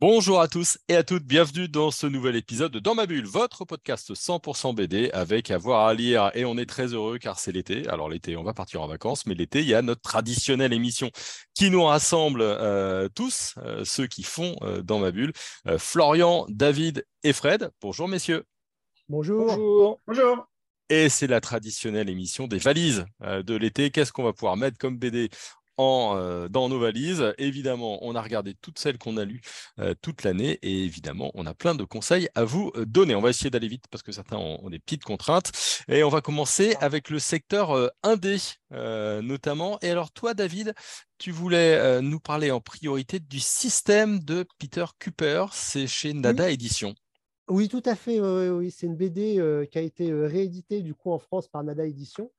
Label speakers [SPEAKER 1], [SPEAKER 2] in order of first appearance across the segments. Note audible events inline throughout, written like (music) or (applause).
[SPEAKER 1] Bonjour à tous et à toutes, bienvenue dans ce nouvel épisode de Dans ma bulle, votre podcast 100% BD avec avoir à lire et on est très heureux car c'est l'été. Alors l'été, on va partir en vacances, mais l'été, il y a notre traditionnelle émission qui nous rassemble euh, tous, euh, ceux qui font euh, Dans ma bulle, Florian, David et Fred. Bonjour messieurs.
[SPEAKER 2] Bonjour.
[SPEAKER 3] Bonjour. Bonjour.
[SPEAKER 1] Et c'est la traditionnelle émission des valises de l'été. Qu'est-ce qu'on va pouvoir mettre comme BD euh, dans nos valises. Évidemment, on a regardé toutes celles qu'on a lues euh, toute l'année et évidemment, on a plein de conseils à vous euh, donner. On va essayer d'aller vite parce que certains ont, des petites contraintes. Et on va commencer avec le secteur indé notamment. Et alors toi, David, tu voulais nous parler en priorité du système de Peter Cooper. C'est chez Nada Édition.
[SPEAKER 2] Oui, tout à fait. Oui, c'est une BD qui a été rééditée du coup en France par Nada Édition.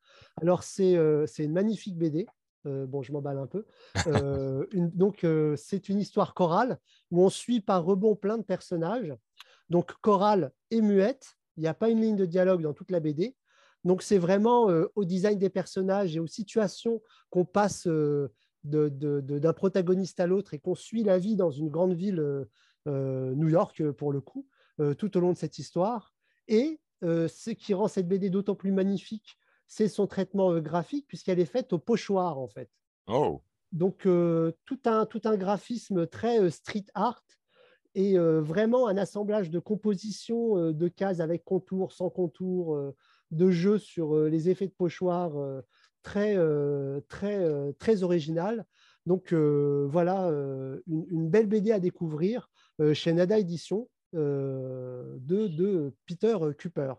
[SPEAKER 2] Alors c'est une magnifique BD. Euh, bon, je m'emballe un peu. (laughs) Euh, donc, euh, c'est une histoire chorale où on suit par rebond plein de personnages. Donc, chorale et muette. Il n'y a pas une ligne de dialogue dans toute la BD. Donc, c'est vraiment au design des personnages et aux situations qu'on passe d'un protagoniste à l'autre et qu'on suit la vie dans une grande ville, New York pour le coup, tout au long de cette histoire. Et ce qui rend cette BD d'autant plus magnifique c'est son traitement euh, graphique, puisqu'elle est faite au pochoir, en fait.
[SPEAKER 1] Oh.
[SPEAKER 2] Donc, euh, tout, un, tout un graphisme très euh, street art et vraiment un assemblage de compositions de cases avec contours, sans contours, de jeux sur les effets de pochoir très, très, très original. Donc, voilà, une, belle BD à découvrir chez Nada Édition de, de Peter Cooper.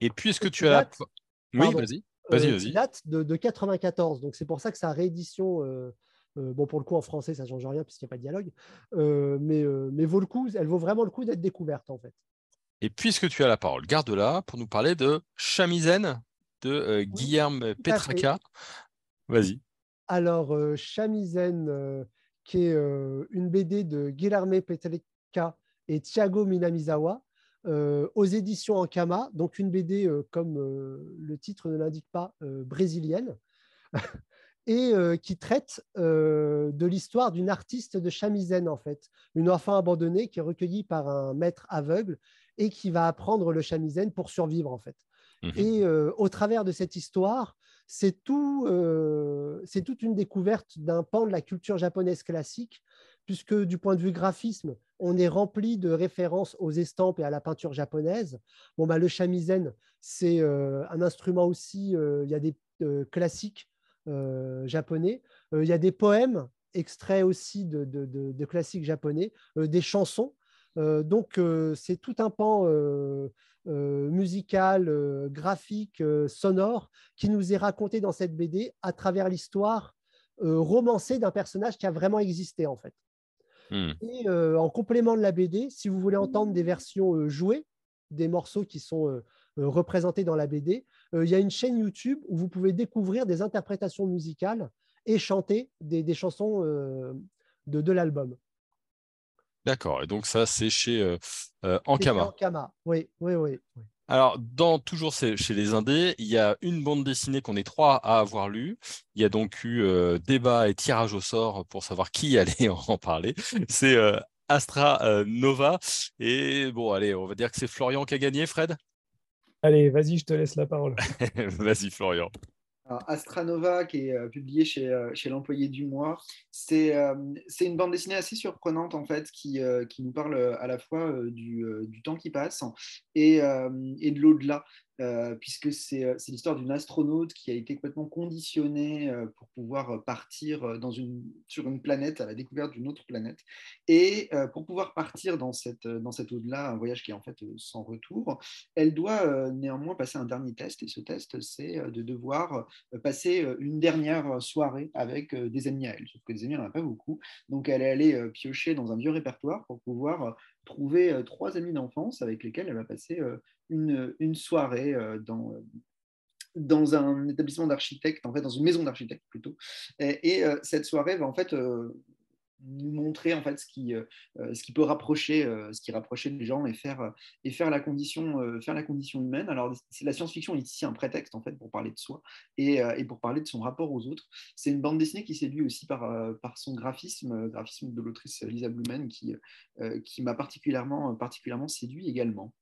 [SPEAKER 1] Et puisque tu as... Oui, vas-y. Vas-y,
[SPEAKER 2] euh,
[SPEAKER 1] vas-y.
[SPEAKER 2] date de, de, 94. Donc, c'est pour ça que sa réédition, euh, euh, bon, pour le coup, en français, ça ne change rien puisqu'il n'y a pas de dialogue, mais, mais vaut le coup, elle vaut vraiment le coup d'être découverte, en fait.
[SPEAKER 1] Et puisque tu as la parole, garde-la pour nous parler de Chamizen de Guillerme Petraka. Vas-y.
[SPEAKER 2] Alors, Chamizen, qui est une BD de Guillerme Petraka et Thiago Minamizawa, euh, aux éditions Ankama, donc une BD, euh, comme euh, le titre ne l'indique pas, brésilienne, (laughs) et qui traite de l'histoire d'une artiste de chamizen, en fait, une enfant abandonnée qui est recueillie par un maître aveugle et qui va apprendre le chamizen pour survivre, en fait. Mmh et au travers de cette histoire, c'est tout, c'est toute une découverte d'un pan de la culture japonaise classique, puisque du point de vue graphisme, on est rempli de références aux estampes et à la peinture japonaise. Bon, bah, le shamisen, c'est euh, un instrument aussi, euh, il y a des euh, classiques japonais, il y a des poèmes extraits aussi de, classiques japonais, des chansons. donc, c'est tout un pan musical, graphique, sonore qui nous est raconté dans cette BD à travers l'histoire romancée d'un personnage qui a vraiment existé en fait. Hmm. Et euh, en complément de la BD, si vous voulez entendre des versions euh, jouées, des morceaux qui sont euh, représentés dans la BD, il y a une chaîne YouTube où vous pouvez découvrir des interprétations musicales et chanter des, chansons de, de l'album.
[SPEAKER 1] D'accord. Et donc ça, c'est chez Ankama.
[SPEAKER 2] Ankama, oui, oui, oui. oui.
[SPEAKER 1] Alors, dans, toujours chez les Indés, il y a une bande dessinée qu'on est trois à avoir lue. Il y a donc eu euh, débat et tirage au sort pour savoir qui allait (laughs) en parler. C'est euh, Astra euh, Nova. Et bon, allez, on va dire que c'est Florian qui a gagné, Fred?
[SPEAKER 3] Allez, vas-y, je te laisse la parole. (laughs)
[SPEAKER 1] vas-y, Florian.
[SPEAKER 4] Astranova, qui est euh, publié chez, euh, l'employé du mois, c'est euh, une bande dessinée assez surprenante en fait, qui, nous parle à la fois du, du temps qui passe et, et de l'au-delà. Euh, puisque euh, c'est l'histoire d'une astronaute qui a été complètement conditionnée euh, pour pouvoir partir sur une planète à la découverte d'une autre planète. Et pour pouvoir partir dans cet au-delà, un voyage qui est en fait sans retour, elle doit néanmoins passer un dernier test. Et ce test, c'est de devoir passer une dernière soirée avec des amis à elle. Sauf que des amis, elle n'en a pas beaucoup. Donc elle est allée piocher dans un vieux répertoire pour pouvoir trouver trois amis d'enfance avec lesquels elle va passer une, soirée euh, dans, euh, dans un établissement d'architecte, en fait, dans une maison d'architecte plutôt. Et, euh, cette soirée va en fait nous montrer en fait ce qui, ce qui peut rapprocher, ce qui rapprochait les gens et faire, et faire, la, condition, faire la condition humaine. Alors la science-fiction est ici un prétexte en fait pour parler de soi et, et pour parler de son rapport aux autres. C'est une bande dessinée qui séduit aussi par, par son graphisme, graphisme de l'autrice Lisa Blumen qui, qui m'a particulièrement, particulièrement séduit également.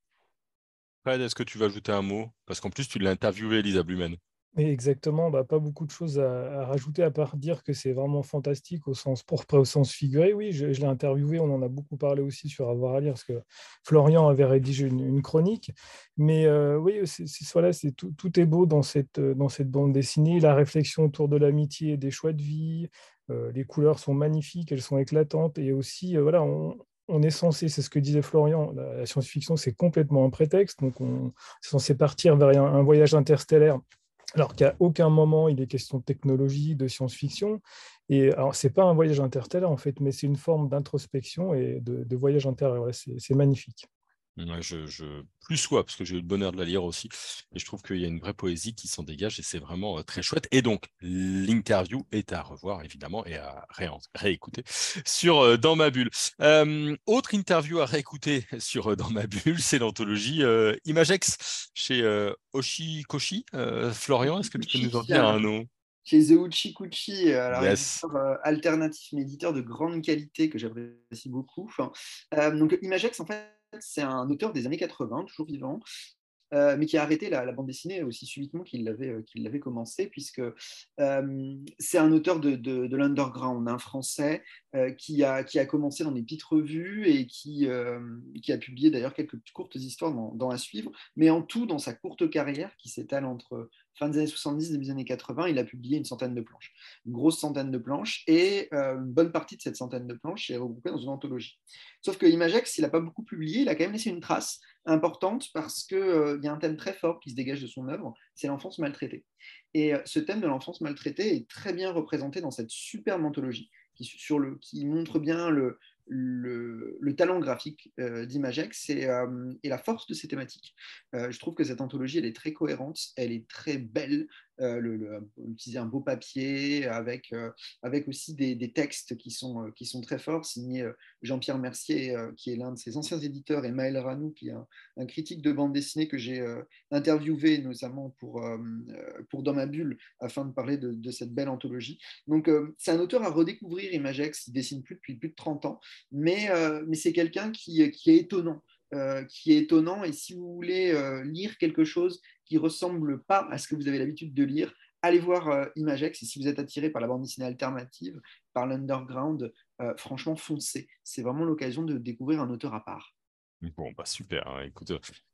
[SPEAKER 1] Est-ce que tu vas ajouter un mot? Parce qu'en plus, tu l'as interviewé, Lisa Blumen.
[SPEAKER 3] exactement, bah, pas beaucoup de choses à, rajouter à part dire que c'est vraiment fantastique au sens propre au sens figuré. Oui, je, l'ai interviewé, on en a beaucoup parlé aussi sur Avoir à lire, parce que Florian avait rédigé une, chronique. Mais euh, oui, c'est, c'est, tout, tout, est beau dans cette, dans cette bande dessinée, la réflexion autour de l'amitié et des choix de vie. Euh, les couleurs sont magnifiques, elles sont éclatantes, et aussi, euh, voilà, on est censé, c'est ce que disait Florian, la, science-fiction, c'est complètement un prétexte. Donc, on est censé partir vers un, voyage interstellaire, alors qu'à aucun moment il est question de technologie, de science-fiction. Et alors, ce n'est pas un voyage interstellaire, en fait, mais c'est une forme d'introspection et de, voyage intérieur. c'est magnifique
[SPEAKER 1] je, plus soit, parce que j'ai eu le bonheur de la lire aussi, et je trouve qu'il y a une vraie poésie qui s'en dégage et c'est vraiment très chouette. Et donc, l'interview est à revoir évidemment et à réécouter (laughs) sur Dans ma bulle. autre interview à réécouter (laughs) sur Dans ma bulle, c'est l'anthologie Imagex chez Oshikoshi. Florian, est-ce que tu peux nous en dire un nom?
[SPEAKER 4] Chez The Kuchi, alors alternatif, mais éditeur de grande qualité que j'apprécie beaucoup. donc Imagex, en fait, c'est un auteur des années 80, toujours vivant, euh, mais qui a arrêté la, bande dessinée aussi subitement qu'il l'avait, euh, commencé, puisque euh, c'est un auteur de, de, l'underground, un français, qui, a, qui a commencé dans des petites revues et qui, qui a publié d'ailleurs quelques courtes histoires dans, dans, à suivre, mais en tout, dans sa courte carrière, qui s'étale entre fin des années 70, début des années 80, il a publié une centaine de planches, une grosse centaine de planches, et euh, une bonne partie de cette centaine de planches est regroupée dans une anthologie. Sauf que Imagex, il n'a pas beaucoup publié, il a quand même laissé une trace importante parce qu'il euh, y a un thème très fort qui se dégage de son œuvre, c'est l'enfance maltraitée. Et euh, ce thème de l'enfance maltraitée est très bien représenté dans cette superbe anthologie qui, montre bien le, le, talent graphique euh, d'Imagex euh, et, la force de ces thématiques. Euh, je trouve que cette anthologie, elle est très cohérente, elle est très belle, euh, utiliser un beau papier avec, euh, avec aussi des, textes qui sont, euh, qui sont très forts, signés Jean-Pierre Mercier, qui est l'un de ses anciens éditeurs, et Maël Ranou, qui est un, critique de bande dessinée que j'ai interviewé notamment pour, pour Dans ma bulle, afin de parler de, cette belle anthologie. Donc c'est un auteur à redécouvrir, Imagex, il dessine plus depuis plus de 30 ans, mais, mais c'est quelqu'un qui, qui est étonnant. Qui est étonnant. Et si vous voulez lire quelque chose qui ressemble pas à ce que vous avez l'habitude de lire, allez voir euh, Imagex. Et si vous êtes attiré par la bande dessinée alternative, par l'underground, euh, franchement, foncez. C'est vraiment l'occasion de découvrir un auteur à part.
[SPEAKER 1] Bon, bah super. Hein. Écoute,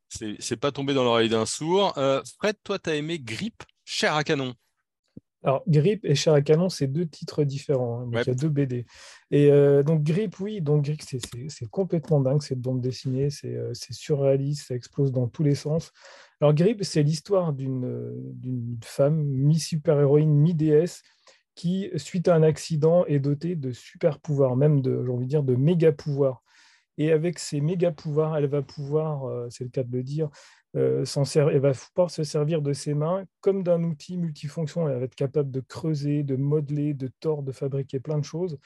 [SPEAKER 1] c'est pas tombé dans l'oreille d'un sourd. Euh, Fred, toi, tu as aimé Grip, cher à canon?
[SPEAKER 3] Alors, Grip et Cher à canon, c'est deux titres différents. Hein, il y a deux BD. Et euh, donc, Grip, oui, donc Grip, c'est complètement dingue, cette bande dessinée, euh, c'est surréaliste, ça explose dans tous les sens. Alors, Grip, c'est l'histoire d'une femme, mi-super-héroïne, mi-déesse, qui, suite à un accident, est dotée de super pouvoirs, même de, j'ai envie de dire, de méga pouvoirs. Et avec ces méga pouvoirs, elle va pouvoir, euh, c'est le cas de le dire, euh, elle va pouvoir se servir de ses mains comme d'un outil multifonction. Elle va être capable de creuser, de modeler, de tordre, de fabriquer plein de choses.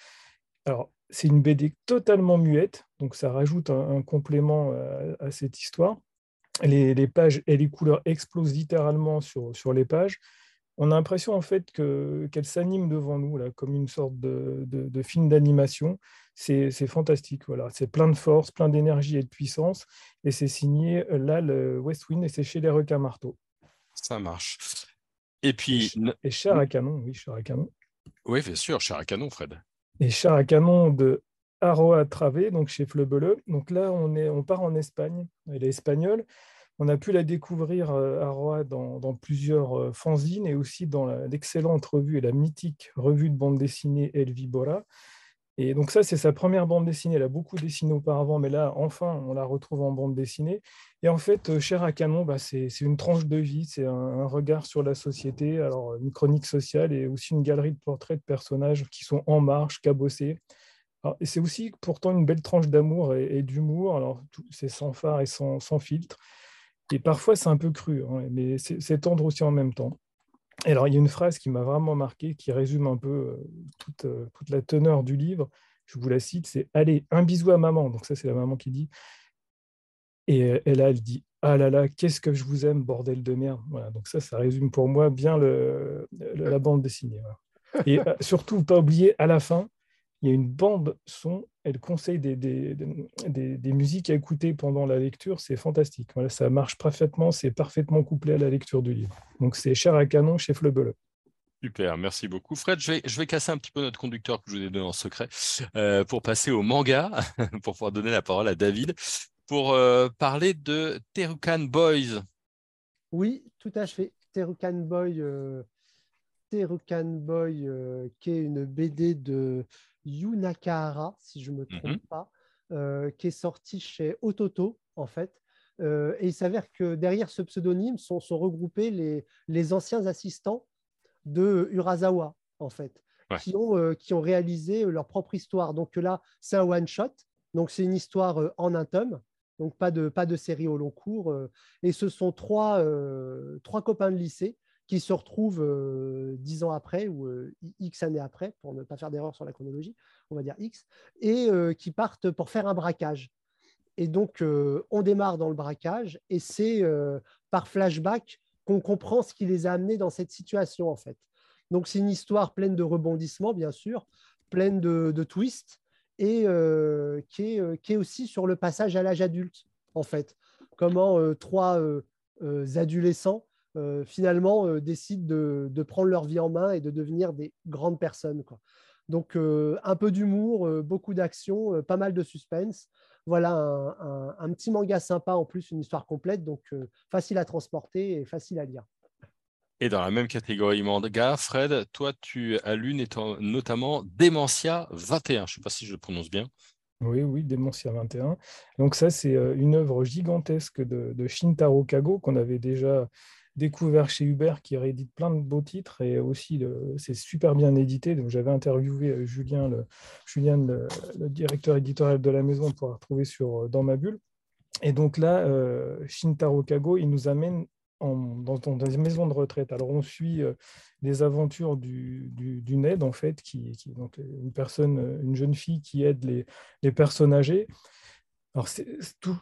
[SPEAKER 3] Alors, c'est une BD totalement muette, donc ça rajoute un, complément à, cette histoire. Les, pages et les couleurs explosent littéralement sur, sur les pages. On a l'impression en fait qu'elle s'anime devant nous, là, comme une sorte de, de film d'animation c'est fantastique. Voilà. C'est plein de force, plein d'énergie et de puissance. Et c'est signé euh, là, le West Wind, et c'est chez les requins marteaux.
[SPEAKER 1] Ça marche. Et puis.
[SPEAKER 3] Et, Char à canon, oui, Char à canon.
[SPEAKER 1] Oui, bien sûr, Char à canon, Fred.
[SPEAKER 3] Et Char à canon de Aroa Travé, donc chez Fleubeleux. Donc là, on, est, on part en Espagne. Elle est espagnole. On a pu la découvrir, euh, Aroa, dans, dans plusieurs euh, fanzines et aussi dans l'excellente revue et la mythique revue de bande dessinée El Vibora. Et donc ça, c'est sa première bande dessinée. Elle a beaucoup dessiné auparavant, mais là, enfin, on la retrouve en bande dessinée. Et en fait, euh, Cher à Canon, bah, c'est une tranche de vie, c'est un, regard sur la société, alors une chronique sociale et aussi une galerie de portraits de personnages qui sont en marche, cabossés. et c'est aussi pourtant une belle tranche d'amour et, d'humour. Alors, c'est sans phare et sans, filtre. Et parfois, c'est un peu cru, hein, mais c'est tendre aussi en même temps alors, il y a une phrase qui m'a vraiment marqué, qui résume un peu euh, toute, euh, toute, la teneur du livre. je vous la cite, c'est Allez, un bisou à maman. Donc, ça, c'est la maman qui dit. Et, elle là, elle dit Ah là là, qu'est-ce que je vous aime, bordel de merde. Donc, ça, ça résume pour moi bien le, la bande dessinée. Et euh, surtout, pas oublier, à la fin, il y a une bande son, elle conseille des, des, des, musiques à écouter pendant la lecture, c'est fantastique. Voilà, ça marche parfaitement, c'est parfaitement couplé à la lecture du livre. Donc c'est cher à canon chez Fleubelow.
[SPEAKER 1] Super, merci beaucoup. Fred, je vais, je vais, casser un petit peu notre conducteur que je vous ai donné en secret euh, pour passer au manga, (laughs) pour pouvoir donner la parole à David, pour euh, parler de Terukan Boys.
[SPEAKER 2] Oui, tout à fait. Terukan Boy, euh, Terukan Boy qui est une BD de Yu Nakahara, si je ne me mmh trompe pas, qui est sortie chez Ototo, en fait. et il s'avère que derrière ce pseudonyme sont, sont regroupés les, les anciens assistants de Urasawa, en fait, qui, ont, euh, qui ont réalisé leur propre histoire. Donc là, c'est un one-shot. Donc c'est une histoire euh, en un tome. Donc pas de, pas de série au long cours. Euh. et ce sont trois, trois copains de lycée qui se retrouvent dix ans après ou X années après, pour ne pas faire d'erreur sur la chronologie, on va dire X, et qui partent pour faire un braquage. Et donc, on démarre dans le braquage et c'est par flashback qu'on comprend ce qui les a amenés dans cette situation, en fait. Donc, c'est une histoire pleine de rebondissements, bien sûr, pleine de, twists, et euh, qui, est, euh, aussi sur le passage à l'âge adulte, en fait. Comment euh, trois adolescents, finalement, décident de, de, prendre leur vie en main et de devenir des grandes personnes. Quoi. Donc, un peu d'humour, beaucoup d'action, pas mal de suspense voilà un, petit manga sympa en plus, une histoire complète, donc euh, facile à transporter et facile à lire.
[SPEAKER 1] Et dans la même catégorie manga, Fred, toi tu as lu notamment Dementia 21, je ne sais pas si je le prononce bien.
[SPEAKER 3] Oui, oui, Dementia 21. Donc ça, c'est euh, une œuvre gigantesque de, de Shintaro Kago qu'on avait déjà découvert chez Hubert qui réédite plein de beaux titres et aussi c'est super bien édité. Donc j'avais interviewé euh, Julien, le, Julien le, directeur éditorial de la maison pour retrouver sur euh, dans ma bulle. Et donc là, euh, Shintaro Kago, il nous amène dans, des maisons de retraite. Alors on suit les aventures du, du, NED en fait, qui, qui donc une personne, une jeune fille qui aide les, les personnes âgées.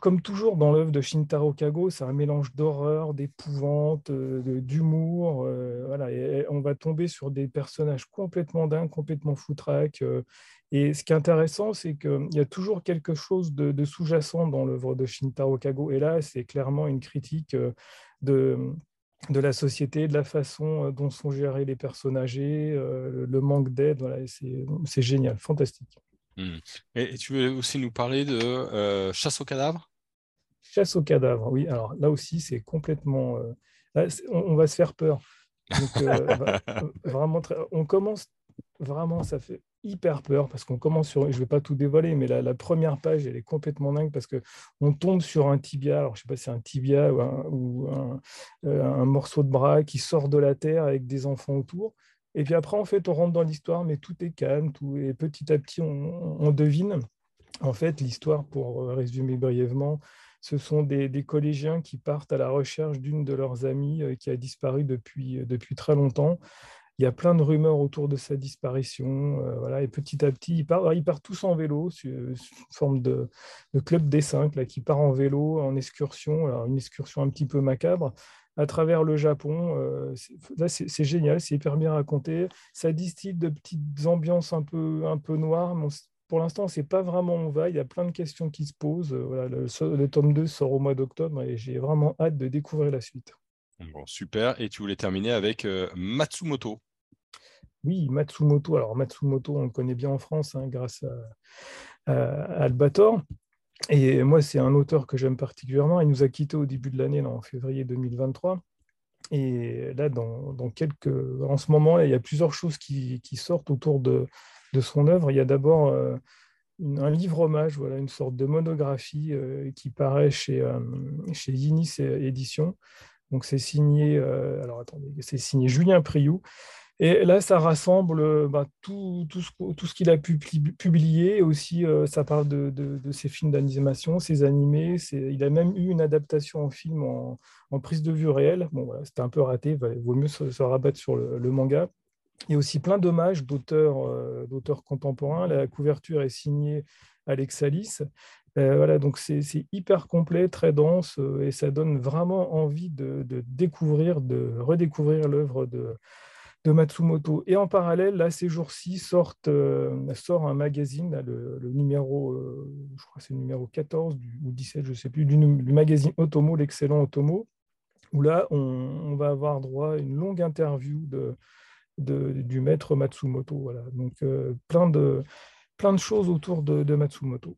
[SPEAKER 3] Comme toujours dans l'œuvre de Shintaro Kago, c'est un mélange d'horreur, d'épouvante, euh, d'humour. Euh, voilà, on va tomber sur des personnages complètement dingues, complètement foutraques. Euh, et ce qui est intéressant, c'est qu'il y a toujours quelque chose de, sous-jacent dans l'œuvre de Shintaro Kago. Et là, c'est clairement une critique de, de la société, de la façon dont sont gérés les personnes âgées, le manque d'aide. Voilà, c'est génial, fantastique.
[SPEAKER 1] Hmm. Et, tu veux aussi nous parler de euh, chasse aux cadavres?
[SPEAKER 3] Chasse aux cadavres, oui. Alors là aussi, c'est complètement. Euh, on, va se faire peur. Euh, (laughs) vraiment, on commence vraiment, ça fait hyper peur parce qu'on commence sur. Je ne vais pas tout dévoiler, mais la, première page, elle est complètement dingue parce que on tombe sur un tibia. Alors, je ne sais pas si c'est un tibia ou, un morceau de bras qui sort de la terre avec des enfants autour. Et puis après, en fait, on rentre dans l'histoire, mais tout est calme, tout, et petit à petit, on, devine. En fait, l'histoire, pour euh, résumer brièvement, ce sont des, collégiens qui partent à la recherche d'une de leurs amies euh, qui a disparu depuis, euh, depuis très longtemps. Il y a plein de rumeurs autour de sa disparition. voilà, et petit à petit, ils partent, ils tous en vélo, sous forme de, de club des cinq là, qui part en vélo, en excursion, alors une excursion un petit peu macabre, à travers le Japon. Euh, c'est génial, c'est hyper bien raconté. Ça distille de petites ambiances un peu, un peu noires. pour l'instant, on ne sait pas vraiment où on va. Il y a plein de questions qui se posent. Euh, voilà, le, tome 2 sort au mois d'octobre et j'ai vraiment hâte de découvrir la suite.
[SPEAKER 1] Bon, super. Et tu voulais terminer avec euh, Matsumoto.
[SPEAKER 3] Oui, Matsumoto. Alors, Matsumoto, on le connaît bien en France hein, grâce à, à Albator. Et moi, c'est un auteur que j'aime particulièrement. Il nous a quittés au début de l'année, en février 2023. Et là, dans, quelques... en ce moment, il y a plusieurs choses qui, sortent autour de, son œuvre. Il y a d'abord euh, un livre hommage, voilà, une sorte de monographie euh, qui paraît chez, euh, chez Yinis Éditions. Donc c'est signé, alors attendez, c'est signé Julien Priou. Et là, ça rassemble euh, bah, tout, tout, ce, qu'il a pu publier. Aussi, euh, ça parle de, ses films d'animation, ses animés. Il a même eu une adaptation en film en, prise de vue réelle. Bon, c'était un peu raté. Il vaut mieux se, rabattre sur le, manga. Il y a aussi plein d'hommages d'auteurs d'auteurs contemporains. La couverture est signée Alex Alice. voilà, donc c'est hyper complet, très dense, et ça donne vraiment envie de découvrir, de redécouvrir l'œuvre de, de Matsumoto. Et en parallèle, là, ces jours-ci, sort un magazine, le, numéro, je crois c'est le numéro 14 ou 17, je ne sais plus, du, magazine Otomo, l'excellent Otomo, où là, on, va avoir droit à une longue interview de, du maître Matsumoto. Voilà. Donc, euh, plein de choses autour de, Matsumoto.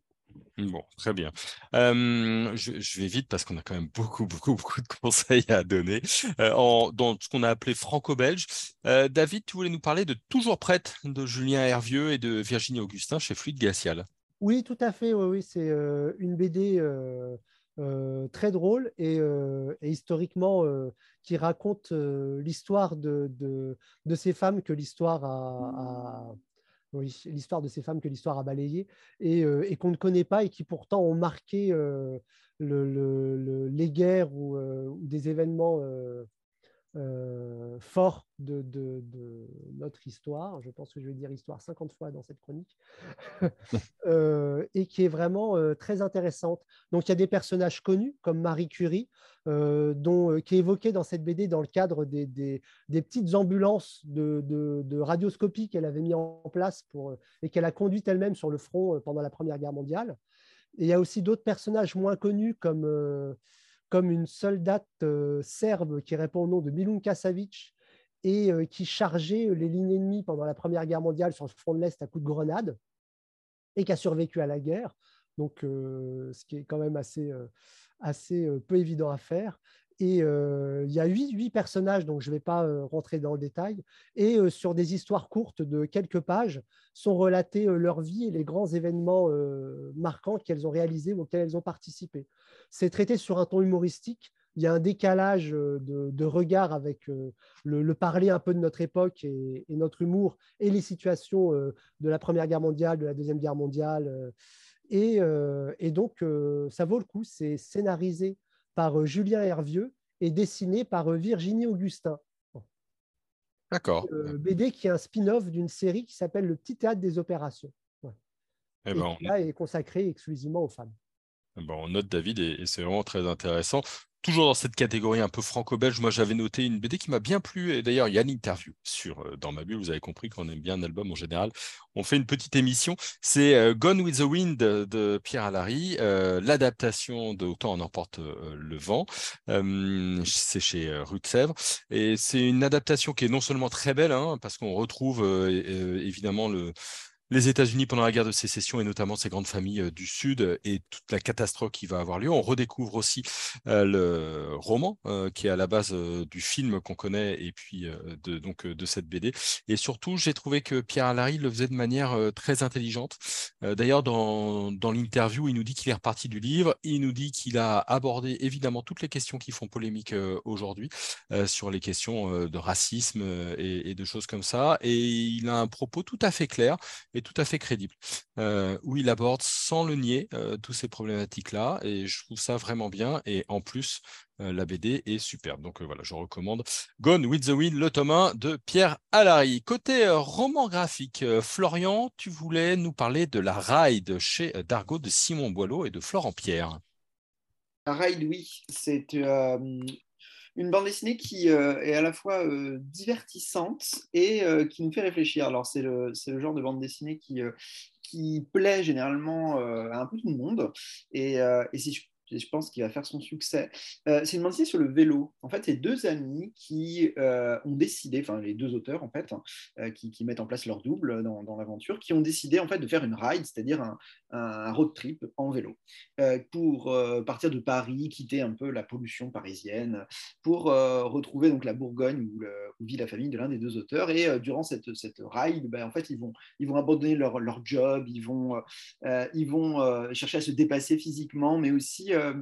[SPEAKER 1] Bon, très bien. je, vais vite parce qu'on a quand même beaucoup, beaucoup, (laughs) beaucoup de conseils à donner dans ce qu'on a appelé franco-belge. David, tu voulais nous parler de Toujours prête de Julien Hervieux et de Virginie Augustin chez Fluide Glacial.
[SPEAKER 2] Oui, tout à fait. Oui, c'est une BD très drôle et, historiquement qui raconte l'histoire de, ces femmes que l'histoire a, l'histoire de ces femmes que l'histoire a balayées et, et qu'on ne connaît pas et qui pourtant ont marqué le, les guerres ou, ou des événements euh, fort de, notre histoire. Je pense que je vais dire histoire 50 fois dans cette chronique. (laughs) Euh, et qui est vraiment euh, très intéressante. Donc il y a des personnages connus comme Marie Curie, dont, qui est évoquée dans cette BD dans le cadre des, petites ambulances de, de radioscopie qu'elle avait mis en place pour, et qu'elle a conduite elle-même sur le front pendant la Première Guerre mondiale. Et il y a aussi d'autres personnages moins connus comme comme une soldate euh, serbe qui répond au nom de Milunka Savic et euh, qui chargeait les lignes ennemies pendant la Première Guerre mondiale sur le front de l'Est à coups de grenade et qui a survécu à la guerre. Donc, euh, ce qui est quand même assez, assez peu évident à faire. Et il y a huit, personnages, donc je ne vais pas rentrer dans le détail. Et sur des histoires courtes de quelques pages sont relatés leur vie et les grands événements marquants qu'elles ont réalisés ou auxquels elles ont participé. C'est traité sur un ton humoristique. Il y a un décalage de, regard avec le, parler un peu de notre époque et, notre humour et les situations de la Première Guerre mondiale, de la Deuxième Guerre mondiale. Et donc, ça vaut le coup. C'est scénarisé par euh, Julien Hervieux et dessiné par euh, Virginie Augustin.
[SPEAKER 1] D'accord.
[SPEAKER 2] Euh, BD qui est un spin-off d'une série qui s'appelle Le Petit Théâtre des Opérations.
[SPEAKER 1] Eh ben,
[SPEAKER 2] et qui là est consacré exclusivement aux femmes.
[SPEAKER 1] Eh ben, on note David et c'est vraiment très intéressant toujours dans cette catégorie un peu franco-belge, moi j'avais noté une BD qui m'a bien plu. Et d'ailleurs, il y a l'interview sur euh, Dans ma bulle. Vous avez compris qu'on aime bien un album en général. On fait une petite émission. C'est euh, Gone with the Wind de Pierre Allary, euh, l'adaptation de Autant en emporte le vent. c'est chez Rue de Sèvres. Et c'est une adaptation qui est non seulement très belle, hein, parce qu'on retrouve évidemment le les États-Unis pendant la guerre de sécession et notamment ces grandes familles euh, du Sud et toute la catastrophe qui va avoir lieu. On redécouvre aussi euh, le roman euh, qui est à la base du film qu'on connaît et puis de, donc, de cette BD. Et surtout, j'ai trouvé que Pierre Allary le faisait de manière très intelligente. D'ailleurs, dans, l'interview, il nous dit qu'il est reparti du livre. Il nous dit qu'il a abordé évidemment toutes les questions qui font polémique aujourd'hui sur les questions de racisme et de choses comme ça. Et il a un propos tout à fait clair tout à fait crédible, euh, où il aborde sans le nier euh, toutes ces problématiques-là, et je trouve ça vraiment bien, et en plus, euh, la BD est superbe. Donc voilà, je recommande Gone with the Wind, le tome 1 de Pierre Allary. Côté roman graphique, Florian, tu voulais nous parler de la Ride chez Dargaud de Simon Boileau et de Florent Pierre.
[SPEAKER 4] La Ride, oui, c'est une bande dessinée qui euh, est à la fois euh, divertissante et euh, qui nous fait réfléchir. Alors, c'est le, le, genre de bande dessinée qui, qui plaît généralement à un peu tout le monde. Et, et si je je pense qu'il va faire son succès. C'est une bande sur le vélo. En fait, c'est deux amis qui ont décidé, enfin les deux auteurs en fait, hein, euh, qui, mettent en place leur double dans, l'aventure, qui ont décidé en fait de faire une ride, c'est-à-dire un, road trip en vélo, pour partir de Paris, quitter un peu la pollution parisienne, pour retrouver donc la Bourgogne où, vit la famille de l'un des deux auteurs. Et durant cette, cette ride, ben, en fait, ils vont, ils vont abandonner leur, leur job, ils vont, ils vont chercher à se dépasser physiquement, mais aussi euh,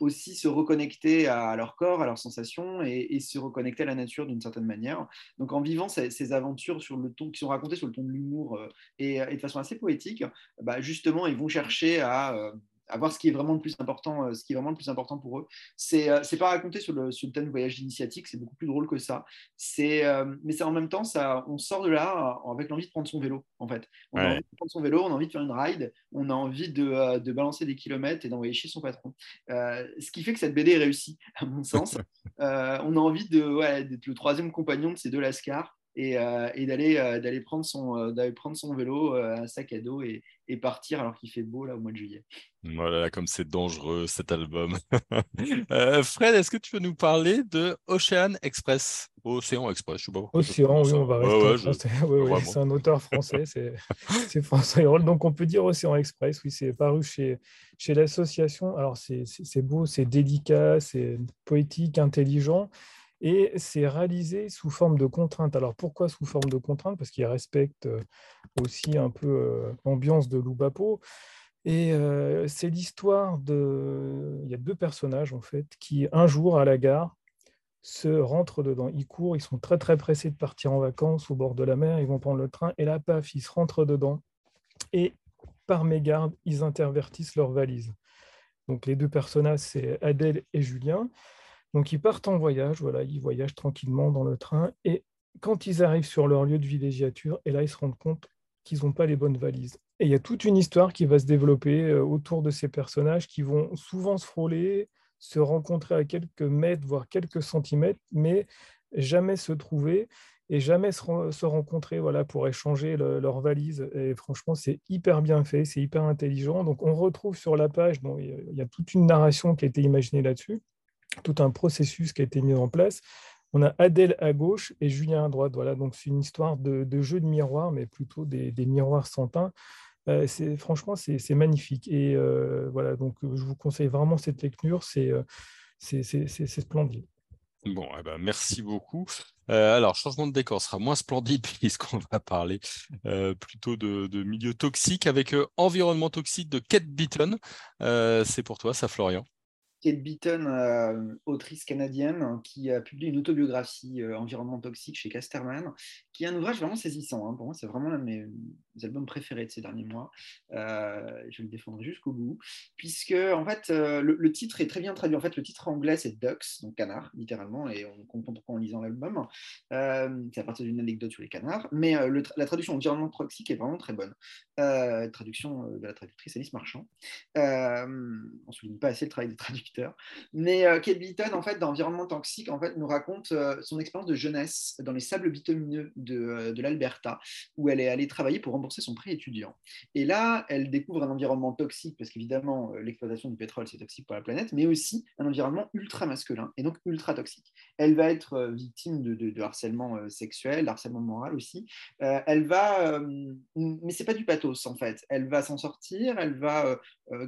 [SPEAKER 4] aussi se reconnecter à leur corps, à leurs sensations et, se reconnecter à la nature d'une certaine manière. Donc en vivant ces, aventures sur le ton, qui sont racontées sur le ton de l'humour euh, et, de façon assez poétique, bah, justement, ils vont chercher à, euh, à voir ce qui est vraiment le plus important, ce qui est vraiment le plus important pour eux. C'est c'est pas raconté sur le, sur le thème voyage initiatique, c'est beaucoup plus drôle que ça. C'est mais c'est en même temps ça, on sort de là avec l'envie de prendre son vélo en fait. On a envie de prendre son vélo, on a envie de faire une ride, on a envie de, de balancer des kilomètres et d'envoyer chier son patron. ce qui fait que cette BD est réussie (laughs) à mon sens. (laughs) on a envie de ouais, d'être le troisième compagnon de ces deux lascars et, euh, d'aller euh, d'aller prendre son euh, d'aller prendre son vélo un sac à dos et, et partir alors qu'il fait beau là au mois de juillet.
[SPEAKER 1] Voilà, comme c'est dangereux cet album. (laughs) Fred, est-ce que tu veux nous parler de Ocean Express? Océan Express, je sais pas.
[SPEAKER 3] Océan, oui, on va rester. (laughs) c'est un auteur français, c'est (laughs) François Hérol. Donc on peut dire Océan Express, oui, c'est paru chez, chez l'association. Alors c'est beau, c'est délicat, c'est poétique, intelligent et c'est réalisé sous forme de contrainte. Alors pourquoi sous forme de contrainte Parce qu'il respecte euh, aussi un peu euh, l'ambiance de Loubapo. Et euh, c'est l'histoire de... Il y a deux personnages en fait qui un jour à la gare se rentrent dedans. Ils courent, ils sont très très pressés de partir en vacances au bord de la mer, ils vont prendre le train et là, paf, ils se rentrent dedans. Et par mégarde, ils intervertissent leurs valises. Donc les deux personnages, c'est Adèle et Julien. Donc ils partent en voyage, voilà, ils voyagent tranquillement dans le train et quand ils arrivent sur leur lieu de villégiature, et là ils se rendent compte qu'ils n'ont pas les bonnes valises. Et il y a toute une histoire qui va se développer euh, autour de ces personnages qui vont souvent se frôler, se rencontrer à quelques mètres, voire quelques centimètres, mais jamais se trouver et jamais se, rencontrer voilà, pour échanger leurs valises. Et franchement, c'est hyper bien fait, c'est hyper intelligent. Donc on retrouve sur la page, bon, il y a toute une narration qui a été imaginée là-dessus tout un processus qui a été mis en place. On a Adèle à gauche et Julien à droite. Voilà, donc c'est une histoire de, jeu de miroirs, mais plutôt des, miroirs sans teint. Euh, franchement, c'est magnifique. Et euh, voilà, donc je vous conseille vraiment cette lecture. C'est euh, splendide.
[SPEAKER 1] Bon, eh ben, merci beaucoup. alors, changement de décor sera moins splendide (laughs) puisqu'on va parler plutôt de, de, milieu toxique avec environnement toxique de Kate Beaton. C'est pour toi, ça, Florian.
[SPEAKER 4] Kate Beaton, euh, autrice canadienne, qui a publié une autobiographie euh, Environnement toxique chez Casterman, qui est un ouvrage vraiment saisissant. Hein. Pour moi, c'est vraiment l'un de mes, albums préférés de ces derniers mois. Euh, je le défendrai jusqu'au bout, puisque en fait, le, titre est très bien traduit. En fait, le titre anglais, c'est Ducks, donc canard, littéralement, et on comprend pourquoi en lisant l'album. c'est à partir d'une anecdote sur les canards, mais la traduction Environnement toxique est vraiment très bonne. traduction de la traductrice Alice Marchand. on ne souligne pas assez le travail des traducteurs mais euh, Kate Beaton, en fait, d'Environnement Toxique, en fait, nous raconte euh, son expérience de jeunesse dans les sables bitumineux de, euh, de l'Alberta, où elle est allée travailler pour rembourser son prêt étudiant. Et là, elle découvre un environnement toxique, parce qu'évidemment, l'exploitation du pétrole, c'est toxique pour la planète, mais aussi un environnement ultra masculin, et donc ultra toxique. Elle va être victime de, de, harcèlement sexuel, harcèlement moral aussi. elle va, mais c'est pas du pathos, en fait. Elle va s'en sortir, elle va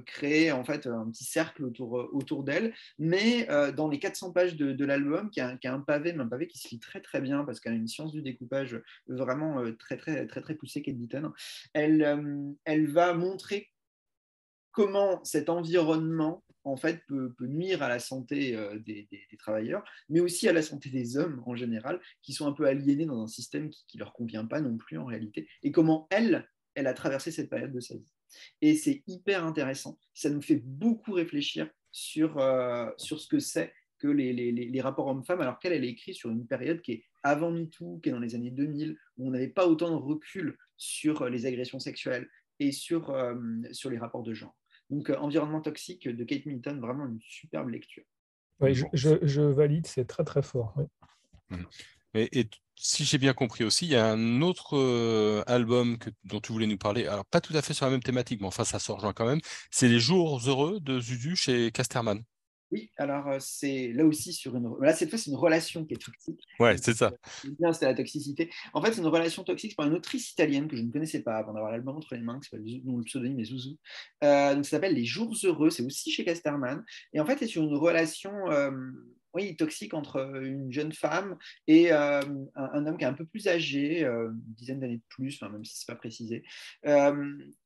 [SPEAKER 4] créer, en fait, un petit cercle autour, autour d'elle, mais euh, dans les 400 pages de, l'album, qui, a, un pavé, mais un pavé qui se lit très très bien parce qu'elle a une science du découpage vraiment euh, très très très très poussée, Kate Beaton. Elle, euh, elle va montrer comment cet environnement en fait peut, nuire à la santé des, travailleurs, mais aussi à la santé des hommes en général, qui sont un peu aliénés dans un système qui ne leur convient pas non plus en réalité, et comment elle, elle a traversé cette période de sa vie. Et c'est hyper intéressant, ça nous fait beaucoup réfléchir sur, euh, sur ce que c'est que les, les, les rapports hommes-femmes, alors qu'elle, elle est écrite sur une période qui est avant MeToo, qui est dans les années 2000, où on n'avait pas autant de recul sur les agressions sexuelles et sur, euh, sur les rapports de genre. Donc, euh, Environnement toxique de Kate Middleton, vraiment une superbe lecture.
[SPEAKER 3] Oui, je, je, valide, c'est très très fort.
[SPEAKER 1] Mmh. Et, si j'ai bien compris aussi, il y a un autre euh, album que, dont tu voulais nous parler, alors pas tout à fait sur la même thématique, mais enfin ça se rejoint quand même, c'est Les Jours Heureux de Zuzu chez Casterman.
[SPEAKER 4] Oui, alors euh, c'est là aussi sur une. Là, cette fois, c'est une relation qui est toxique.
[SPEAKER 1] Ouais, c'est ça.
[SPEAKER 4] Bien, c'est la toxicité. En fait, c'est une relation toxique par une autrice italienne que je ne connaissais pas avant d'avoir l'album entre les mains, qui s'appelle le pseudonyme est Zouzou. Euh, donc, ça s'appelle Les Jours Heureux. C'est aussi chez Casterman. Et en fait, c'est sur une relation oui, toxique entre euh, une jeune femme et euh, un, homme qui est un peu plus âgé, euh, une dizaine d'années de plus, même si ce n'est pas précisé.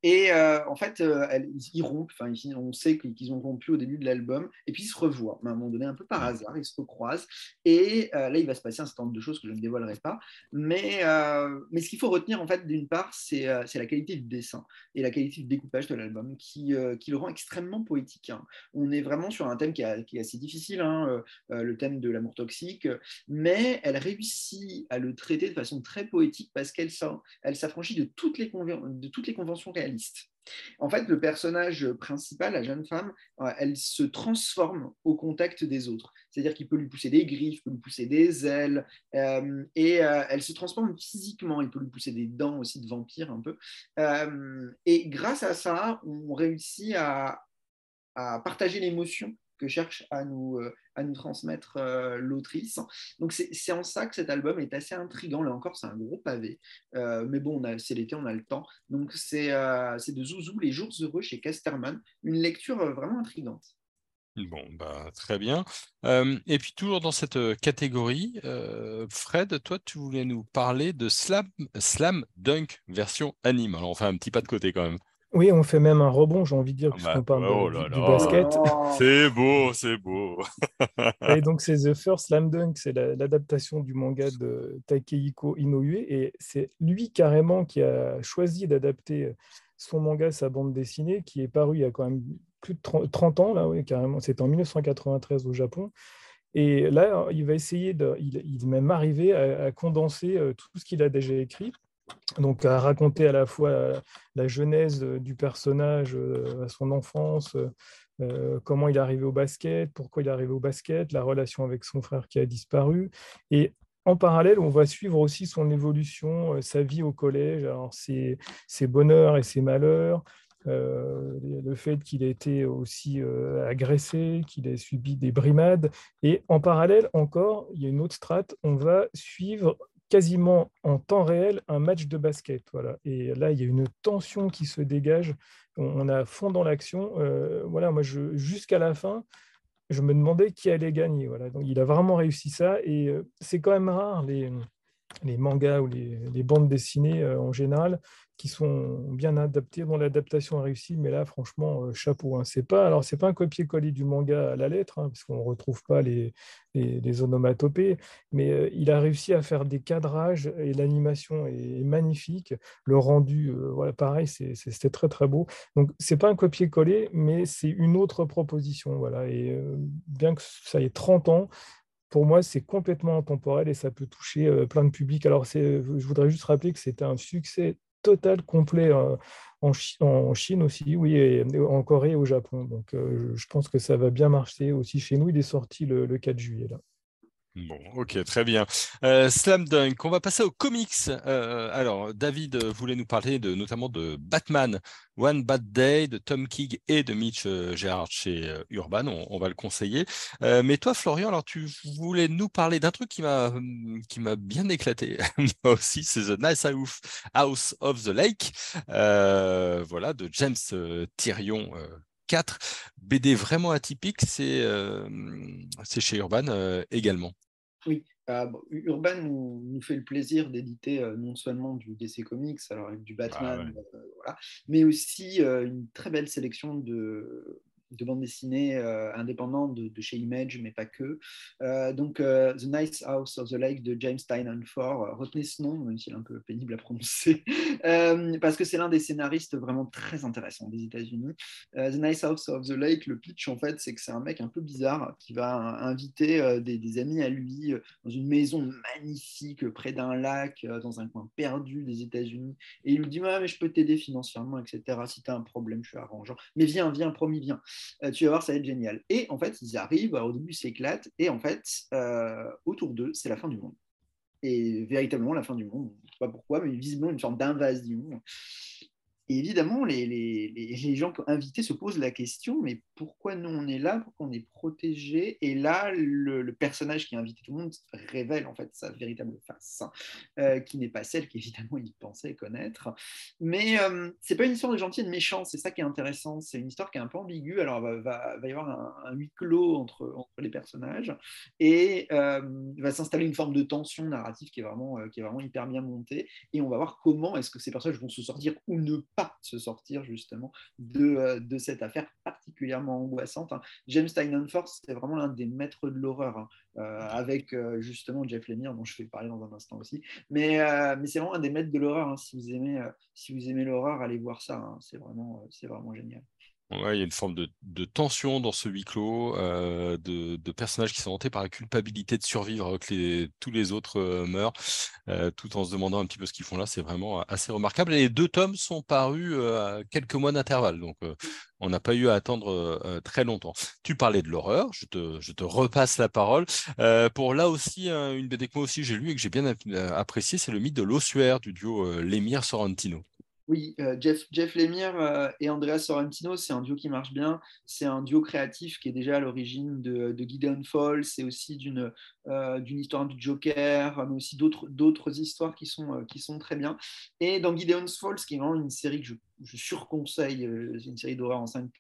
[SPEAKER 4] et en fait, ils rompent, on sait qu'ils ont rompu au début de l'album, et puis ils se revoient, à un moment donné, un peu par hasard, ils se recroisent. Et là, il va se passer un certain nombre de choses que je ne dévoilerai pas. Mais, mais ce qu'il faut retenir, en fait, d'une part, c'est la qualité du dessin et la qualité du découpage de l'album qui, qui, le rend extrêmement poétique. Hein. On est vraiment sur un thème qui, est assez difficile. Hein, le thème de l'amour toxique, mais elle réussit à le traiter de façon très poétique parce qu'elle elle s'affranchit de, toutes les conventions réalistes. En fait, le personnage principal, la jeune femme, euh, elle se transforme au contact des autres. C'est-à-dire qu'il peut lui pousser des griffes, peut lui pousser des ailes, euh, et elle se transforme physiquement. Il peut lui pousser des dents aussi de vampire un peu. et grâce à ça, on réussit à, partager l'émotion que cherche à nous, euh, à nous transmettre euh, l'autrice. Donc c'est en ça que cet album est assez intrigant. Là encore, c'est un gros pavé. Euh, mais bon, c'est l'été, on a le temps. Donc c'est de Zouzou, Les Jours Heureux chez Casterman. Une lecture vraiment intrigante.
[SPEAKER 1] Bon, bah, très bien. et puis toujours dans cette catégorie, Fred, toi, tu voulais nous parler de Slam, Slam Dunk version anime. Alors on fait un petit pas de côté quand même.
[SPEAKER 3] Oui, on fait même un rebond, j'ai envie de dire, ah puisqu'on bah, parle oh du, basket.
[SPEAKER 1] C'est beau, c'est beau.
[SPEAKER 3] et donc, c'est The First Slam Dunk, c'est l'adaptation du manga de Takehiko Inoue. Et c'est lui carrément qui a choisi d'adapter son manga, sa bande dessinée, qui est paru il y a quand même plus de 30, ans, là, oui, carrément. C'était en 1993 au Japon. Et là, il va essayer, de, il, est même arrivé à condenser euh, tout ce qu'il a déjà écrit donc à raconter à la fois la genèse du personnage euh, à son enfance, euh, comment il est arrivé au basket, pourquoi il est arrivé au basket, la relation avec son frère qui a disparu. Et en parallèle, on va suivre aussi son évolution, euh, sa vie au collège, alors ses, bonheurs et ses malheurs, le fait qu'il ait été aussi agressé, qu'il ait subi des brimades. Et en parallèle encore, il y a une autre strate, on va suivre quasiment en temps réel un match de basket. Voilà. Et là, il y a une tension qui se dégage. On, a fond dans l'action. Euh, voilà, moi, jusqu'à la fin, je me demandais qui allait gagner. Voilà. Donc, il a vraiment réussi ça. Et euh, c'est quand même rare les, les mangas ou les, bandes dessinées euh, en général qui sont bien adaptés, dont l'adaptation a réussi, mais là, franchement, euh, chapeau. Hein. C'est pas, alors, c'est pas un copier-coller du manga à la lettre, hein, parce qu'on ne retrouve pas les, onomatopées, mais euh, il a réussi à faire des cadrages et l'animation est, magnifique. Le rendu, voilà, pareil, c'était très très beau. Donc, c'est pas un copier-coller, mais c'est une autre proposition. Voilà, et bien que ça ait 30 ans, pour moi, c'est complètement intemporel et ça peut toucher plein de publics. Alors, je voudrais juste rappeler que c'était un succès total, complet euh, en, Chine aussi, oui, et en Corée et au Japon. Donc, euh, je pense que ça va bien marcher aussi chez nous. Il est sorti le, le 4 juillet.
[SPEAKER 1] Bon, ok, très bien. Euh, Slam Dunk, on va passer aux comics. Euh, alors, David voulait nous parler de, notamment de Batman, One Bad Day, de Tom King et de Mitch euh, Gerard chez Urban. On, va le conseiller. mais toi, Florian, alors tu voulais nous parler d'un truc qui m'a qui m'a bien éclaté. (laughs) Moi aussi, c'est The Nice House of the Lake. voilà, de James Tyrion 4 BD vraiment atypique, c'est euh, chez Urban euh, également.
[SPEAKER 4] Oui, euh, Urban nous, fait le plaisir d'éditer non seulement du DC Comics, alors avec du Batman, voilà, mais aussi une très belle sélection de, de bande dessinée euh, indépendante de, chez Image, mais pas que. Euh, donc, euh, The Nice House of the Lake de James Tynan Ford. Retenez ce nom, même s'il est un peu pénible à prononcer, (laughs) parce que c'est l'un des scénaristes vraiment très intéressants des États-Unis. the Nice House of the Lake, le pitch, en fait, c'est que c'est un mec un peu bizarre qui va inviter des, amis à lui dans une maison magnifique près d'un lac, dans un coin perdu des États-Unis. Et il lui dit Ouais, mais je peux t'aider financièrement, etc. Si tu as un problème, je suis arrangeant. Mais viens, viens, promis, viens. Euh, tu vas voir, ça va être génial. Et en fait, ils arrivent, au début, ils s'éclatent, et en fait, euh, autour d'eux, c'est la fin du monde. Et véritablement, la fin du monde, je ne sais pas pourquoi, mais visiblement une sorte d'invasion. Et évidemment, les, gens invités se posent la question, mais pourquoi nous on est là, pourquoi on est protégé? Et là, le, personnage qui a invité tout le monde révèle en fait sa véritable face, euh, qui n'est pas celle qu'évidemment il pensait connaître. Mais euh, c'est pas une histoire de gentil et de méchant, c'est ça qui est intéressant. C'est une histoire qui est un peu ambiguë. Alors, va, va, y avoir un, huis clos entre, les personnages et euh, va s'installer une forme de tension narrative qui est, vraiment, qui est vraiment hyper bien montée. Et on va voir comment est-ce que ces personnages vont se sortir ou ne pas se sortir justement de, euh, de cette affaire particulièrement angoissante. Hein. James Tynion Force, c'est vraiment l'un des maîtres de l'horreur, hein, euh, avec euh, justement Jeff Lemire, dont je vais parler dans un instant aussi. Mais, mais c'est vraiment un des maîtres de l'horreur. Hein. Si vous aimez, si vous aimez l'horreur, allez voir ça. C'est vraiment, c'est vraiment génial.
[SPEAKER 1] Ouais, il y a une forme de, tension dans ce huis clos, euh, de, personnages qui sont hantés par la culpabilité de survivre alors que tous les autres euh, meurent, euh, tout en se demandant un petit peu ce qu'ils font là. C'est vraiment assez remarquable. Et les deux tomes sont parus à quelques mois d'intervalle, donc on n'a pas eu à attendre très longtemps. Tu parlais de l'horreur, je te, je te, repasse la parole. pour là aussi, une BD que moi aussi j'ai lu et que j'ai bien apprécié, c'est le mythe de l'ossuaire du duo Lemire Sorrentino.
[SPEAKER 4] Oui, euh, Jeff, Lemire euh, et Andrea Sorrentino, c'est un duo qui marche bien. C'est un duo créatif qui est déjà à l'origine de, de Gideon Falls. C'est aussi d'une euh, histoire du Joker, mais aussi d'autres histoires qui sont, très bien. Et dans Gideon's Falls, qui est vraiment une série que je, je surconseille, c'est une série d'horreur en cinq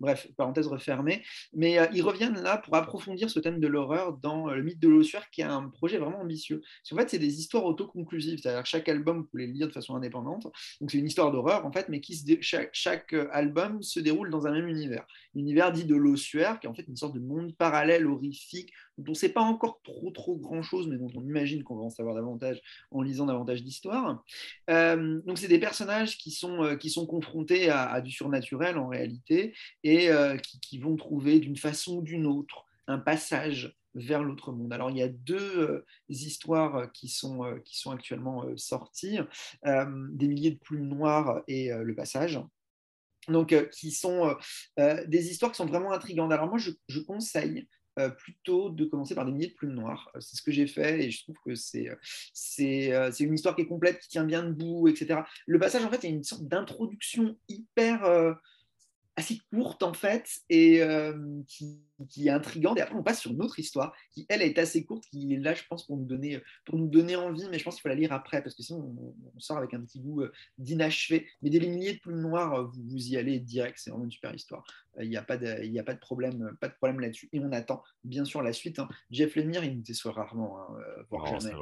[SPEAKER 4] Bref, parenthèse refermée. Mais euh, ils reviennent là pour approfondir ce thème de l'horreur dans euh, le mythe de l'ossuaire, qui est un projet vraiment ambitieux. Parce fait, c'est des histoires autoconclusives, c'est-à-dire chaque album, vous pouvez le lire de façon indépendante. Donc c'est une histoire d'horreur, en fait, mais qui chaque, chaque, euh, album se déroule dans un même univers. L'univers dit de l'ossuaire, qui est en fait une sorte de monde parallèle, horrifique, dont on ne sait pas encore trop, trop grand-chose, mais dont on imagine qu'on va en savoir davantage en lisant davantage d'histoires. donc c'est des personnages qui sont, qui sont confrontés à, du surnaturel en réalité et euh, qui, vont trouver d'une façon ou d'une autre un passage vers l'autre monde. Alors il y a deux euh, histoires qui sont, euh, qui sont actuellement sorties, des milliers de plumes noires et le passage. Donc, qui sont des histoires qui sont vraiment intrigantes. Alors moi, je, conseille plutôt de commencer par des milliers de plumes noires. C'est ce que j'ai fait et je trouve que c'est c'est une histoire qui est complète, qui tient bien debout, etc. Le passage, en fait, est une sorte d'introduction hyper assez courte en fait et euh, qui, qui, est intrigante. Et après on passe sur une autre histoire qui elle est assez courte qui est là je pense pour nous donner pour nous donner envie mais je pense qu'il faut la lire après parce que sinon on, sort avec un petit goût euh, d'inachevé. Mais des milliers de plumes noires euh, vous, vous y allez direct c'est vraiment une super histoire. Il n'y a pas de a pas de problème pas de problème là-dessus. Et on attend bien sûr la suite hein. Jeff Lemire il nous déçoit rarement hein, voire jamais.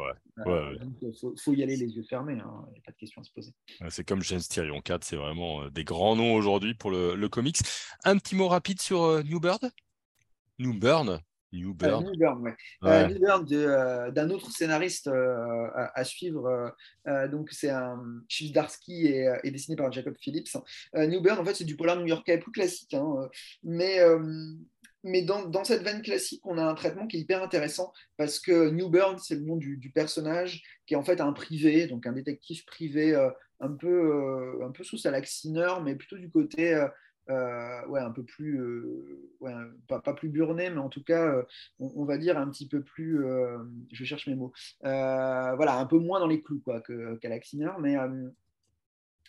[SPEAKER 4] il faut, y aller les yeux fermés hein. il n'y a pas de question à se poser.
[SPEAKER 1] C'est comme James Tyrion 4 c'est vraiment des grands noms aujourd'hui pour le, le un petit mot rapide sur euh, New Bird? New Burn
[SPEAKER 4] New Burn. New Burn, euh, d'un autre scénariste euh, à, suivre. donc, c'est un Chizdarsky et, et, dessiné par Jacob Phillips. New Burn, en fait, c'est du polar new-yorkais plus classique. Hein, mais mais dans, dans, cette veine classique, on a un traitement qui est hyper intéressant parce que New Burn, c'est le nom du, du, personnage qui est en fait un privé, donc un détective privé un peu, un peu sous sa laxineur, mais plutôt du côté euh, ouais, un peu plus, euh, pas, pas, plus burné, mais en tout cas, euh, on, va dire un petit peu plus, je cherche mes mots, voilà, un peu moins dans les clous quoi, que, mais,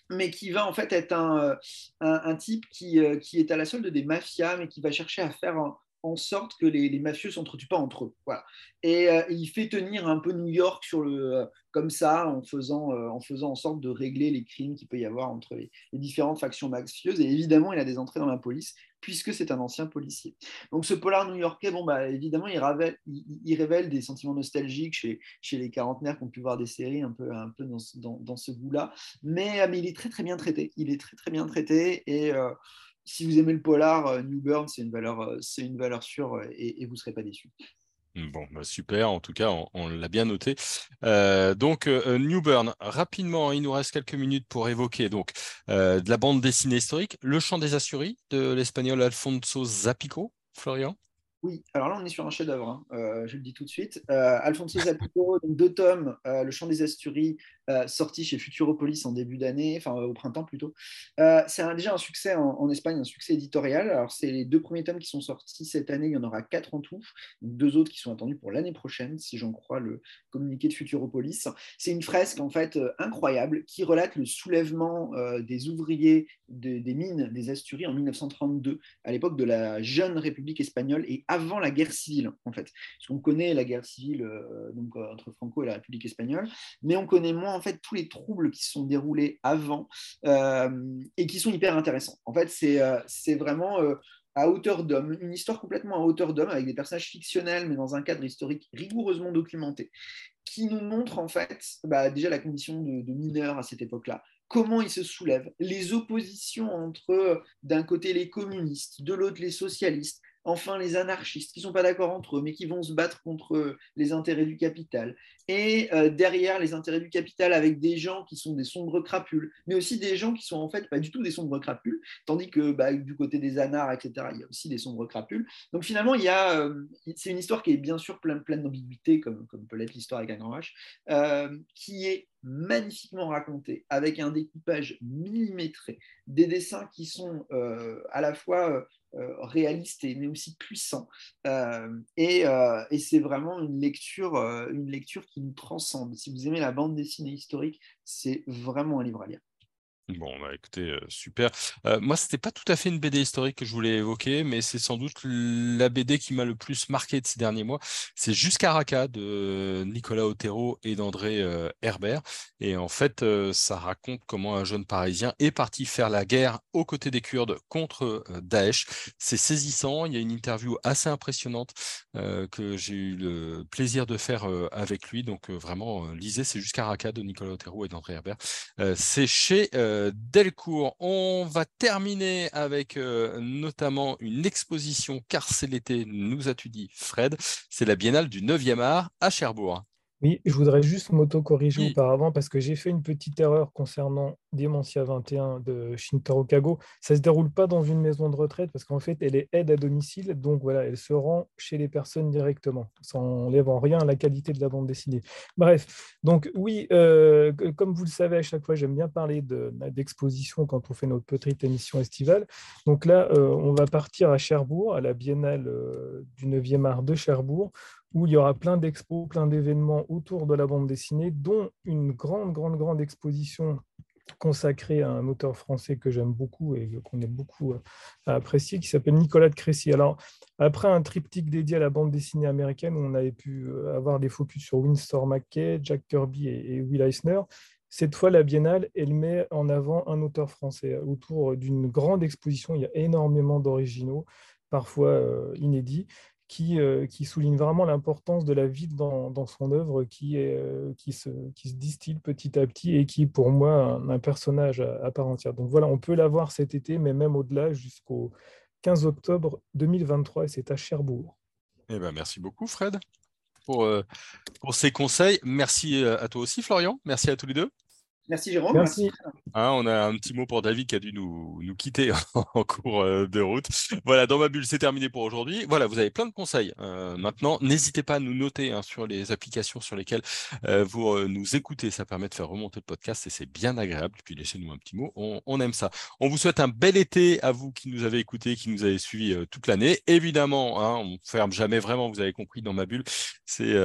[SPEAKER 4] mais qui va en fait être un, un, type qui, qui, est à la solde des mafias, mais qui va chercher à faire sorte que les, mafieux ne s'entretuent pas entre eux. Voilà. Et, euh, il fait tenir un peu New York sur le, euh, comme ça, en faisant, euh, en faisant en sorte de régler les crimes qu'il peut y avoir entre les, différentes factions mafieuses. Et évidemment, il a des entrées dans la police, puisque c'est un ancien policier. Donc ce polar new-yorkais, bon, bah, évidemment, il révèle, il, révèle, des sentiments nostalgiques chez, les quarantenaires qui ont pu voir des séries un peu, un peu dans ce goût-là. Mais, mais, il est très très bien traité. Il est très très bien traité. Et si vous aimez le polar, euh, New Burn, c'est une valeur, euh, c'est une valeur sûre euh, et, vous ne serez pas déçu.
[SPEAKER 1] Bon, bah, super, en tout cas, on, l'a bien noté. donc, New Burn, rapidement, il nous reste quelques minutes pour évoquer donc, de la bande dessinée historique, Le Chant des Assuries de l'espagnol Alfonso Zapico, Florian?
[SPEAKER 4] Oui, alors là, on est sur un chef-d'œuvre, hein. je le dis tout de suite. Alfonso Zapico, donc deux tomes, Le Chant des Asturies, sorti chez Futuropolis en début d'année, enfin au printemps plutôt. c'est déjà un succès en, Espagne, un succès éditorial. Alors, c'est les deux premiers tomes qui sont sortis cette année, il y en aura quatre en tout, deux autres qui sont attendus pour l'année prochaine, si j'en crois le communiqué de Futuropolis. C'est une fresque en fait incroyable qui relate le soulèvement des ouvriers des mines des Asturies en 1932, à l'époque de la jeune République espagnole et avant la guerre civile, en fait. Parce qu'on connaît la guerre civile euh, donc, euh, entre Franco et la République espagnole, mais on connaît moins, en fait, tous les troubles qui se sont déroulés avant euh, et qui sont hyper intéressants. En fait, c'est vraiment à hauteur d'homme, une histoire complètement à hauteur d'homme, avec des personnages fictionnels, mais dans un cadre historique rigoureusement documenté, qui nous montre en fait bah, déjà la condition de, de mineur à cette époque-là, comment ils se soulèvent, les oppositions entre d'un côté les communistes, de l'autre les socialistes, enfin les anarchistes qui ne sont pas d'accord entre eux, mais qui vont se battre contre les intérêts du capital. Et euh, derrière les intérêts du capital, avec des gens qui sont des sombres crapules, mais aussi des gens qui sont en fait pas du tout des sombres crapules, tandis que bah, du côté des anars, etc., il y a aussi des sombres crapules. Donc finalement, il y a, euh, c'est une histoire qui est bien sûr pleine, d'ambiguïté, comme, comme peut l'être l'histoire avec un grand H, euh, qui est magnifiquement racontée, avec un découpage millimétré, des dessins qui sont à la fois euh, réaliste mais aussi puissant. Euh, euh, et, c'est vraiment une lecture, une lecture qui nous transcende. Si vous aimez la bande dessinée historique, c'est vraiment un livre à lire.
[SPEAKER 1] Bon, bah, écoutez, euh, super. Euh, moi, c'était pas tout à fait une BD historique que je voulais évoquer, mais c'est sans doute la BD qui m'a le plus marqué de ces derniers mois. C'est Jusqu'à Raqqa de Nicolas Otero et d'André euh, Herbert. Et en fait, ça raconte comment un jeune Parisien est parti faire la guerre aux côtés des Kurdes contre Daesh. C'est saisissant. Il y a une interview assez impressionnante que j'ai eu le plaisir de faire avec lui. Donc, vraiment, lisez, c'est Jusqu'à Raqqa de Nicolas Otero et d'André Herbert. c'est chez euh, Delcourt. On va terminer avec euh, notamment une exposition car c'est l'été, nous as-tu dit Fred, c'est la Biennale du 9e art à Cherbourg.
[SPEAKER 3] Oui, je voudrais juste m'auto-corriger auparavant parce que j'ai fait une petite erreur concernant Dementia 21 de Shintaro Kago. Ça ne se déroule pas dans une maison de retraite parce qu'en fait, elle est aide à domicile. Donc voilà, elle se rend chez les personnes directement. Ça n'enlève en rien la qualité de la bande dessinée. Bref, donc oui, euh, comme vous le savez, à chaque fois, j'aime bien parler d'exposition quand on fait notre petite émission estivale. Donc là, euh, on va partir à Cherbourg, à la Biennale euh, du 9e art de Cherbourg où il y aura plein d'expos, plein d'événements autour de la bande dessinée, dont une grande, grande, grande exposition consacrée à un auteur français que j'aime beaucoup et qu'on est beaucoup apprécier, qui s'appelle Nicolas de Crécy. Alors, après un triptyque dédié à la bande dessinée américaine, où on avait pu avoir des focus sur Winsor McKay, Jack Kirby et, Will Eisner, cette fois, la Biennale, elle met en avant un auteur français autour d'une grande exposition. Il y a énormément d'originaux, parfois euh, inédits qui, euh, qui souligne vraiment l'importance de la vie dans, son œuvre euh, qui, se, distille petit à petit et qui pour moi un, personnage à, part entière. Donc voilà, on peut la voir cet été, mais même au-delà jusqu'au 15 octobre 2023 et c'est à Cherbourg.
[SPEAKER 1] Eh ben, merci beaucoup Fred pour, euh, pour ces conseils. Merci à toi aussi Florian. Merci à tous les deux.
[SPEAKER 4] Merci Jérôme.
[SPEAKER 3] Merci.
[SPEAKER 1] Hein, on a un petit mot pour David qui a dû nous, nous quitter (laughs) en cours euh, de route. Voilà, dans ma bulle, c'est terminé pour aujourd'hui. Voilà, vous avez plein de conseils. Euh, maintenant, n'hésitez pas à nous noter hein, sur les applications sur lesquelles euh, vous nous écoutez. Ça permet de faire remonter le podcast et c'est bien agréable. Puis laissez-nous un petit mot. On, aime ça. On vous souhaite un bel été à vous qui nous avez écoutés, qui nous avez suivis toute l'année. Évidemment, hein, on ne ferme jamais vraiment, vous avez compris, dans ma bulle. C'est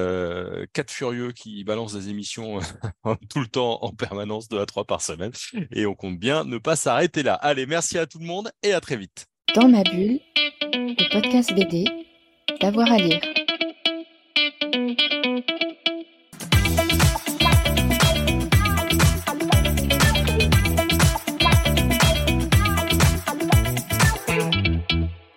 [SPEAKER 1] quatre furieux qui balancent des émissions (laughs) tout le temps en permanence permanence, 2 à 3 par semaine. Et on compte bien ne pas s'arrêter là. Allez, merci à tout le monde et à très vite.
[SPEAKER 5] Dans ma bulle, le podcast BD, d'avoir à lire.